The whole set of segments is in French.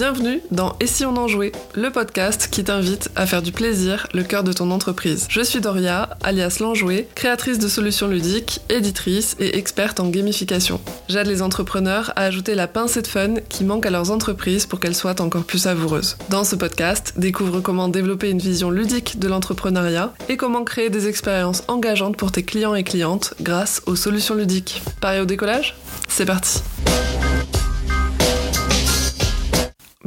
Bienvenue dans Et si on en jouait, le podcast qui t'invite à faire du plaisir le cœur de ton entreprise. Je suis Doria, alias l'enjouée, créatrice de solutions ludiques, éditrice et experte en gamification. J'aide les entrepreneurs à ajouter la pincée de fun qui manque à leurs entreprises pour qu'elles soient encore plus savoureuses. Dans ce podcast, découvre comment développer une vision ludique de l'entrepreneuriat et comment créer des expériences engageantes pour tes clients et clientes grâce aux solutions ludiques. Pareil au décollage? C'est parti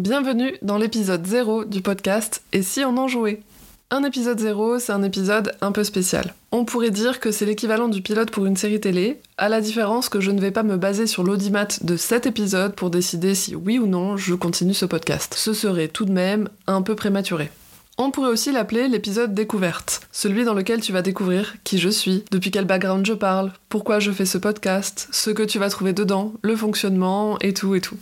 Bienvenue dans l'épisode 0 du podcast Et si on en jouait? Un épisode 0, c'est un épisode un peu spécial. On pourrait dire que c'est l'équivalent du pilote pour une série télé, à la différence que je ne vais pas me baser sur l'audimat de cet épisode pour décider si oui ou non je continue ce podcast. Ce serait tout de même un peu prématuré. On pourrait aussi l'appeler l'épisode découverte, celui dans lequel tu vas découvrir qui je suis, depuis quel background je parle, pourquoi je fais ce podcast, ce que tu vas trouver dedans, le fonctionnement et tout et tout.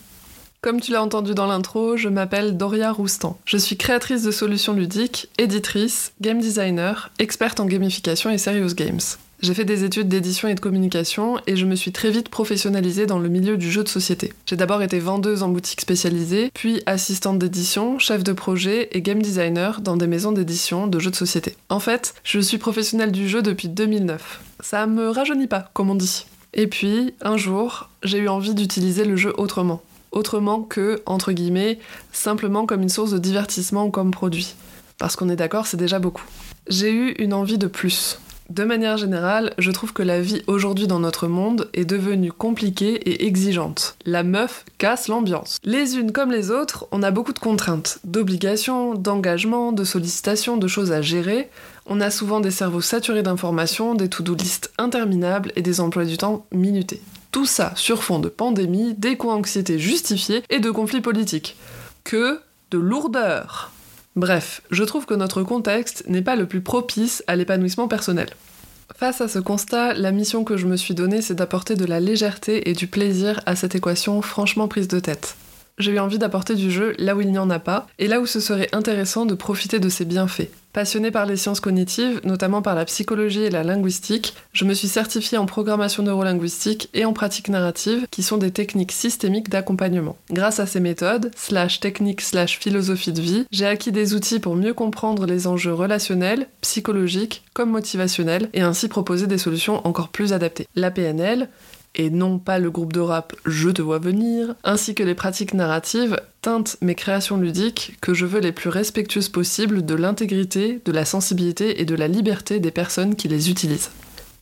Comme tu l'as entendu dans l'intro, je m'appelle Doria Roustan. Je suis créatrice de solutions ludiques, éditrice, game designer, experte en gamification et serious games. J'ai fait des études d'édition et de communication et je me suis très vite professionnalisée dans le milieu du jeu de société. J'ai d'abord été vendeuse en boutique spécialisée, puis assistante d'édition, chef de projet et game designer dans des maisons d'édition de jeux de société. En fait, je suis professionnelle du jeu depuis 2009. Ça me rajeunit pas, comme on dit. Et puis, un jour, j'ai eu envie d'utiliser le jeu autrement autrement que, entre guillemets, simplement comme une source de divertissement ou comme produit. Parce qu'on est d'accord, c'est déjà beaucoup. J'ai eu une envie de plus. De manière générale, je trouve que la vie aujourd'hui dans notre monde est devenue compliquée et exigeante. La meuf casse l'ambiance. Les unes comme les autres, on a beaucoup de contraintes, d'obligations, d'engagements, de sollicitations, de choses à gérer. On a souvent des cerveaux saturés d'informations, des to-do listes interminables et des emplois du temps minutés. Tout ça sur fond de pandémie, d'éco-anxiété justifiée et de conflits politiques. Que de lourdeur Bref, je trouve que notre contexte n'est pas le plus propice à l'épanouissement personnel. Face à ce constat, la mission que je me suis donnée, c'est d'apporter de la légèreté et du plaisir à cette équation franchement prise de tête j'ai eu envie d'apporter du jeu là où il n'y en a pas, et là où ce serait intéressant de profiter de ses bienfaits. Passionnée par les sciences cognitives, notamment par la psychologie et la linguistique, je me suis certifiée en programmation neurolinguistique et en pratique narrative, qui sont des techniques systémiques d'accompagnement. Grâce à ces méthodes, slash techniques slash philosophie de vie, j'ai acquis des outils pour mieux comprendre les enjeux relationnels, psychologiques comme motivationnels, et ainsi proposer des solutions encore plus adaptées. La PNL, et non pas le groupe de rap Je te vois venir, ainsi que les pratiques narratives teintent mes créations ludiques que je veux les plus respectueuses possibles de l'intégrité, de la sensibilité et de la liberté des personnes qui les utilisent.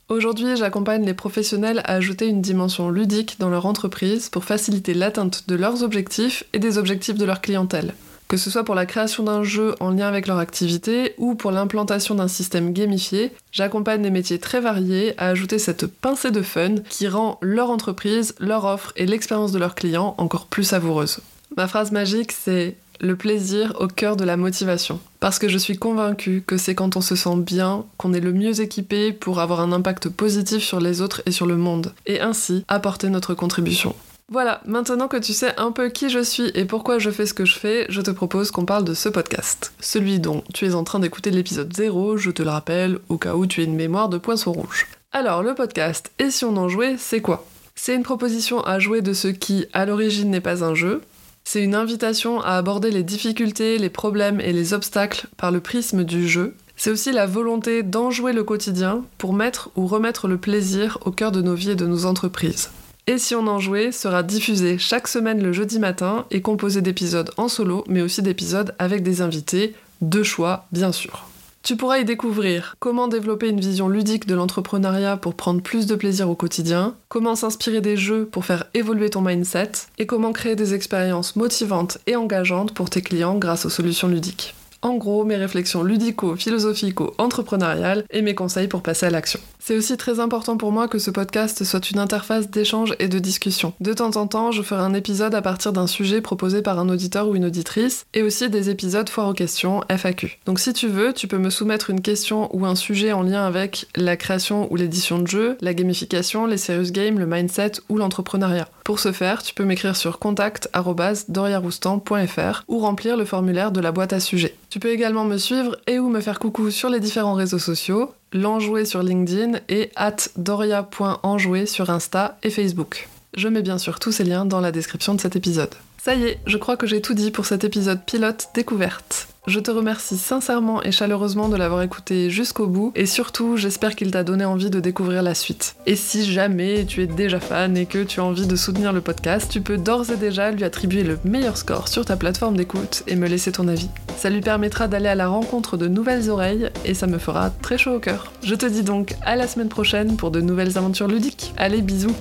Aujourd'hui, j'accompagne les professionnels à ajouter une dimension ludique dans leur entreprise pour faciliter l'atteinte de leurs objectifs et des objectifs de leur clientèle que ce soit pour la création d'un jeu en lien avec leur activité ou pour l'implantation d'un système gamifié, j'accompagne des métiers très variés à ajouter cette pincée de fun qui rend leur entreprise, leur offre et l'expérience de leurs clients encore plus savoureuse. Ma phrase magique, c'est le plaisir au cœur de la motivation. Parce que je suis convaincue que c'est quand on se sent bien qu'on est le mieux équipé pour avoir un impact positif sur les autres et sur le monde, et ainsi apporter notre contribution. Voilà, maintenant que tu sais un peu qui je suis et pourquoi je fais ce que je fais, je te propose qu'on parle de ce podcast. Celui dont tu es en train d'écouter l'épisode 0, je te le rappelle, au cas où tu aies une mémoire de poinçon rouge. Alors, le podcast Et si on en jouait, c'est quoi? C'est une proposition à jouer de ce qui, à l'origine, n'est pas un jeu. C'est une invitation à aborder les difficultés, les problèmes et les obstacles par le prisme du jeu. C'est aussi la volonté d'enjouer le quotidien pour mettre ou remettre le plaisir au cœur de nos vies et de nos entreprises. Et si on en jouait sera diffusé chaque semaine le jeudi matin et composé d'épisodes en solo, mais aussi d'épisodes avec des invités, de choix bien sûr. Tu pourras y découvrir comment développer une vision ludique de l'entrepreneuriat pour prendre plus de plaisir au quotidien, comment s'inspirer des jeux pour faire évoluer ton mindset, et comment créer des expériences motivantes et engageantes pour tes clients grâce aux solutions ludiques. En gros, mes réflexions ludico-philosophico-entrepreneuriales et mes conseils pour passer à l'action. C'est aussi très important pour moi que ce podcast soit une interface d'échange et de discussion. De temps en temps, je ferai un épisode à partir d'un sujet proposé par un auditeur ou une auditrice, et aussi des épisodes foire aux questions, FAQ. Donc si tu veux, tu peux me soumettre une question ou un sujet en lien avec la création ou l'édition de jeux, la gamification, les serious games, le mindset ou l'entrepreneuriat. Pour ce faire, tu peux m'écrire sur contact.doriaroustan.fr ou remplir le formulaire de la boîte à sujets. Tu peux également me suivre et ou me faire coucou sur les différents réseaux sociaux, l'enjoué sur LinkedIn et at sur Insta et Facebook. Je mets bien sûr tous ces liens dans la description de cet épisode. Ça y est, je crois que j'ai tout dit pour cet épisode pilote découverte. Je te remercie sincèrement et chaleureusement de l'avoir écouté jusqu'au bout et surtout j'espère qu'il t'a donné envie de découvrir la suite. Et si jamais tu es déjà fan et que tu as envie de soutenir le podcast, tu peux d'ores et déjà lui attribuer le meilleur score sur ta plateforme d'écoute et me laisser ton avis. Ça lui permettra d'aller à la rencontre de nouvelles oreilles et ça me fera très chaud au cœur. Je te dis donc à la semaine prochaine pour de nouvelles aventures ludiques. Allez bisous